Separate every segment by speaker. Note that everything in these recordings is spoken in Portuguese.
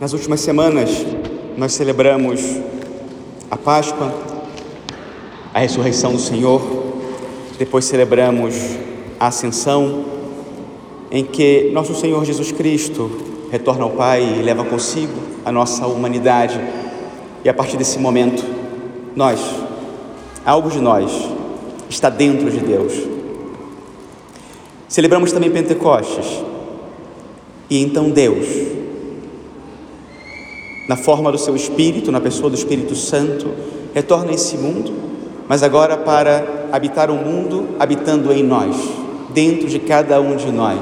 Speaker 1: Nas últimas semanas, nós celebramos a Páscoa, a ressurreição do Senhor, depois celebramos a Ascensão, em que nosso Senhor Jesus Cristo retorna ao Pai e leva consigo a nossa humanidade, e a partir desse momento, nós, algo de nós, está dentro de Deus. Celebramos também Pentecostes, e então Deus, na forma do seu Espírito, na pessoa do Espírito Santo, retorna a esse mundo, mas agora para habitar o mundo habitando em nós, dentro de cada um de nós,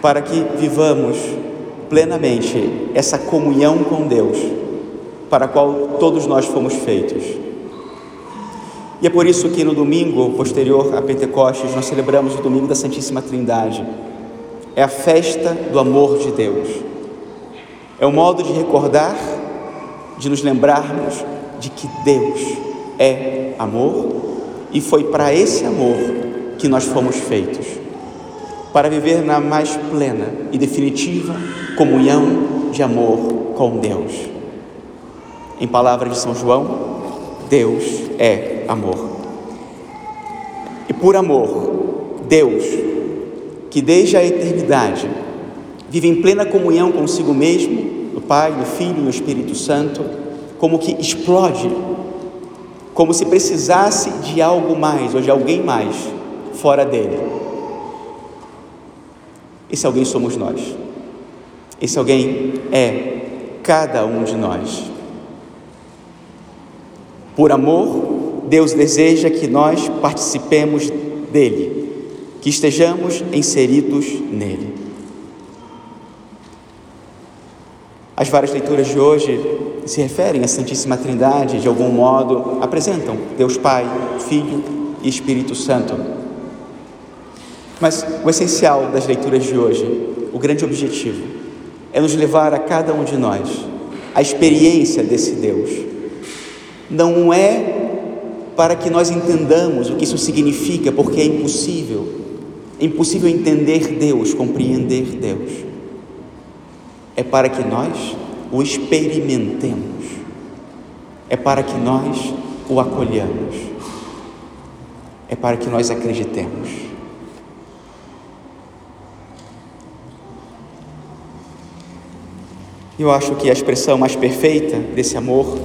Speaker 1: para que vivamos plenamente essa comunhão com Deus, para a qual todos nós fomos feitos. E é por isso que no domingo posterior a Pentecostes nós celebramos o domingo da Santíssima Trindade. É a festa do amor de Deus. É um modo de recordar, de nos lembrarmos de que Deus é amor e foi para esse amor que nós fomos feitos para viver na mais plena e definitiva comunhão de amor com Deus. Em palavras de São João, Deus é amor. E por amor, Deus, que desde a eternidade vive em plena comunhão consigo mesmo, Pai, no Filho e no Espírito Santo, como que explode, como se precisasse de algo mais ou de alguém mais fora dele. Esse alguém somos nós. Esse alguém é cada um de nós. Por amor, Deus deseja que nós participemos dele, que estejamos inseridos nele. As várias leituras de hoje se referem à Santíssima Trindade, de algum modo apresentam Deus Pai, Filho e Espírito Santo. Mas o essencial das leituras de hoje, o grande objetivo, é nos levar a cada um de nós a experiência desse Deus. Não é para que nós entendamos o que isso significa, porque é impossível. É impossível entender Deus, compreender Deus é para que nós o experimentemos, é para que nós o acolhamos, é para que nós acreditemos. Eu acho que a expressão mais perfeita desse amor,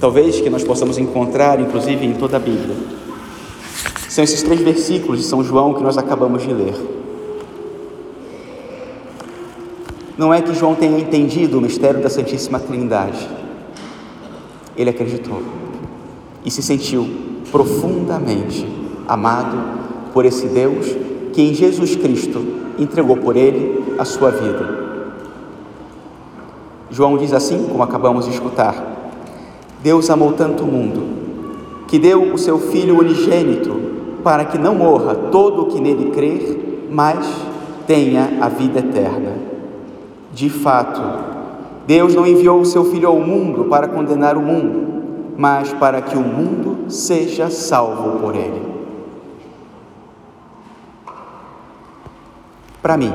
Speaker 1: talvez que nós possamos encontrar, inclusive em toda a Bíblia, são esses três versículos de São João que nós acabamos de ler. Não é que João tenha entendido o mistério da Santíssima Trindade. Ele acreditou e se sentiu profundamente amado por esse Deus que em Jesus Cristo entregou por ele a sua vida. João diz assim, como acabamos de escutar: Deus amou tanto o mundo que deu o seu Filho unigênito para que não morra todo o que nele crer, mas tenha a vida eterna. De fato, Deus não enviou o seu Filho ao mundo para condenar o mundo, mas para que o mundo seja salvo por ele. Para mim,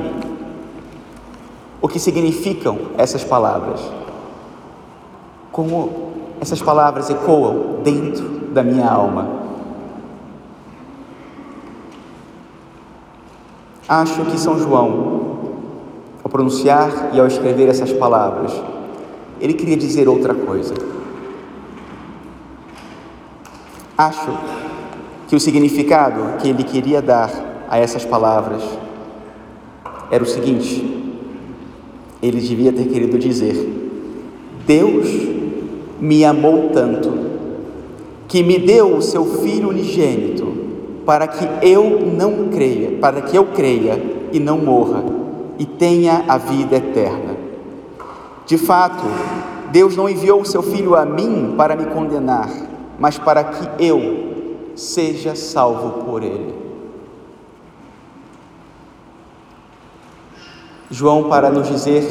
Speaker 1: o que significam essas palavras? Como essas palavras ecoam dentro da minha alma? Acho que São João pronunciar e ao escrever essas palavras, ele queria dizer outra coisa. Acho que o significado que ele queria dar a essas palavras era o seguinte: ele devia ter querido dizer, Deus me amou tanto que me deu o seu Filho unigênito para que eu não creia, para que eu creia e não morra, e tenha a vida eterna. De fato, Deus não enviou o seu Filho a mim para me condenar, mas para que eu seja salvo por ele. João, para nos dizer,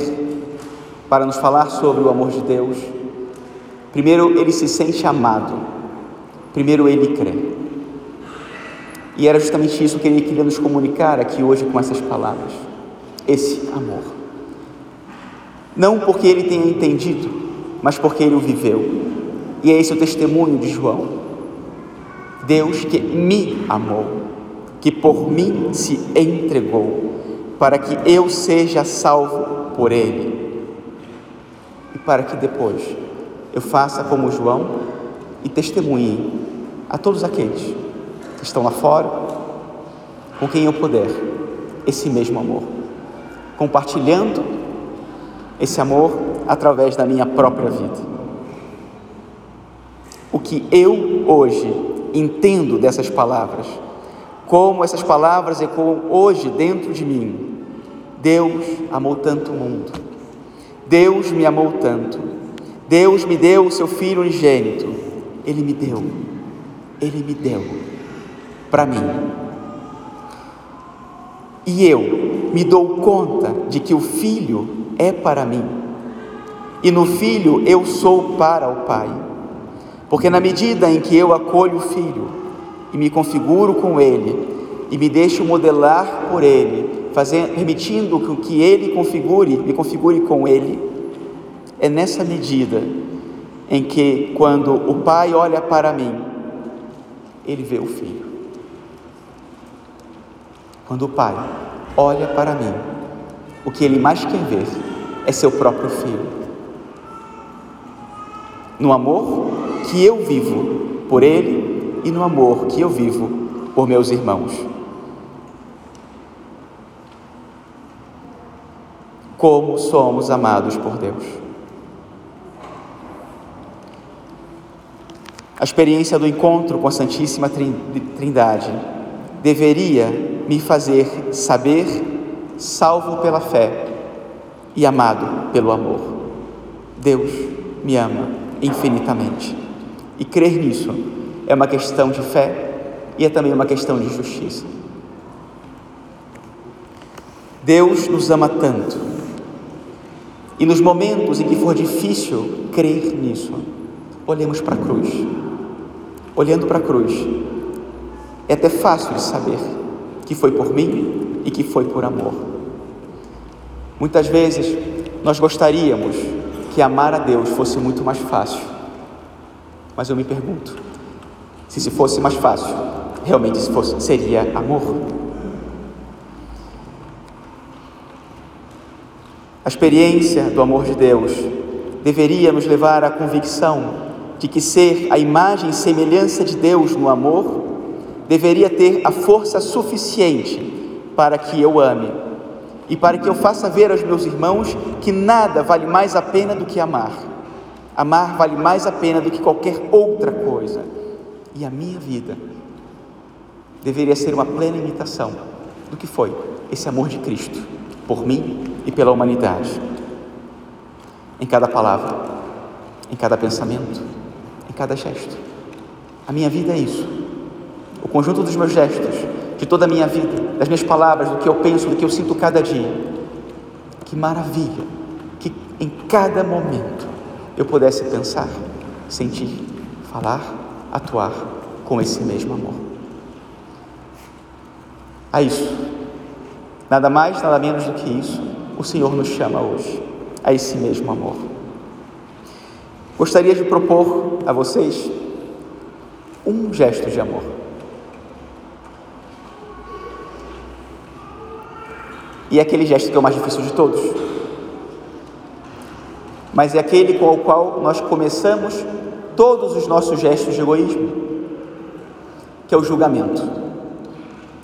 Speaker 1: para nos falar sobre o amor de Deus, primeiro ele se sente amado, primeiro ele crê. E era justamente isso que ele queria nos comunicar aqui hoje com essas palavras esse amor. Não porque ele tenha entendido, mas porque ele o viveu. E é esse o testemunho de João. Deus que me amou, que por mim se entregou, para que eu seja salvo por ele. E para que depois eu faça como João e testemunhe a todos aqueles que estão lá fora, com quem eu puder, esse mesmo amor, compartilhando esse amor através da minha própria vida. O que eu hoje entendo dessas palavras, como essas palavras ecoam hoje dentro de mim. Deus amou tanto o mundo, Deus me amou tanto, Deus me deu o seu Filho unigênito, Ele me deu, Ele me deu para mim. E eu me dou conta de que o Filho é para mim, e no Filho eu sou para o Pai, porque na medida em que eu acolho o Filho e me configuro com Ele e me deixo modelar por Ele, fazendo, permitindo que Ele configure, me configure com Ele, é nessa medida em que, quando o Pai olha para mim, Ele vê o Filho. Quando o Pai olha para mim, o que Ele mais quer ver é seu próprio Filho. No amor que eu vivo por Ele e no amor que eu vivo por meus irmãos. Como somos amados por Deus. A experiência do encontro com a Santíssima Trindade deveria me fazer saber, salvo pela fé e amado pelo amor. Deus me ama infinitamente. E crer nisso é uma questão de fé e é também uma questão de justiça. Deus nos ama tanto. E nos momentos em que for difícil crer nisso, olhemos para a cruz olhando para a cruz, é até fácil de saber que foi por mim e que foi por amor. Muitas vezes nós gostaríamos que amar a Deus fosse muito mais fácil, mas eu me pergunto: se se fosse mais fácil, realmente fosse, seria amor? A experiência do amor de Deus deveria nos levar à convicção de que ser a imagem e semelhança de Deus no amor deveria ter a força suficiente para que eu ame e para que eu faça ver aos meus irmãos que nada vale mais a pena do que amar. Amar vale mais a pena do que qualquer outra coisa. E a minha vida deveria ser uma plena imitação do que foi esse amor de Cristo por mim e pela humanidade. Em cada palavra, em cada pensamento, cada gesto. A minha vida é isso. O conjunto dos meus gestos, de toda a minha vida, das minhas palavras, do que eu penso, do que eu sinto cada dia. Que maravilha que em cada momento eu pudesse pensar, sentir, falar, atuar com esse mesmo amor. A isso, nada mais, nada menos do que isso, o Senhor nos chama hoje, a esse mesmo amor. Gostaria de propor a vocês um gesto de amor. E é aquele gesto que é o mais difícil de todos. Mas é aquele com o qual nós começamos todos os nossos gestos de egoísmo, que é o julgamento.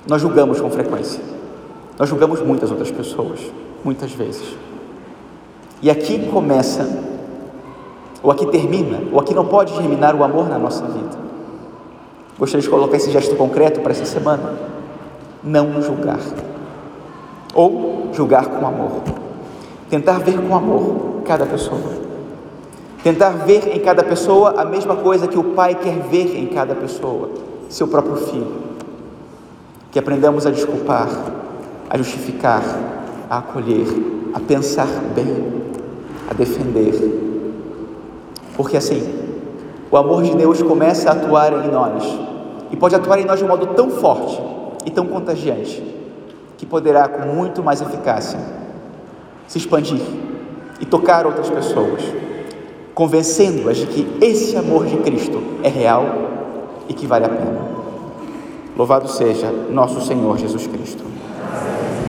Speaker 1: Nós julgamos com frequência. Nós julgamos muitas outras pessoas, muitas vezes. E aqui começa ou aqui termina, ou aqui não pode terminar o amor na nossa vida. Gostaria de colocar esse gesto concreto para essa semana. Não julgar. Ou julgar com amor. Tentar ver com amor cada pessoa. Tentar ver em cada pessoa a mesma coisa que o Pai quer ver em cada pessoa, seu próprio filho. Que aprendamos a desculpar, a justificar, a acolher, a pensar bem, a defender, porque assim, o amor de Deus começa a atuar em nós e pode atuar em nós de um modo tão forte e tão contagiante que poderá, com muito mais eficácia, se expandir e tocar outras pessoas, convencendo-as de que esse amor de Cristo é real e que vale a pena. Louvado seja nosso Senhor Jesus Cristo.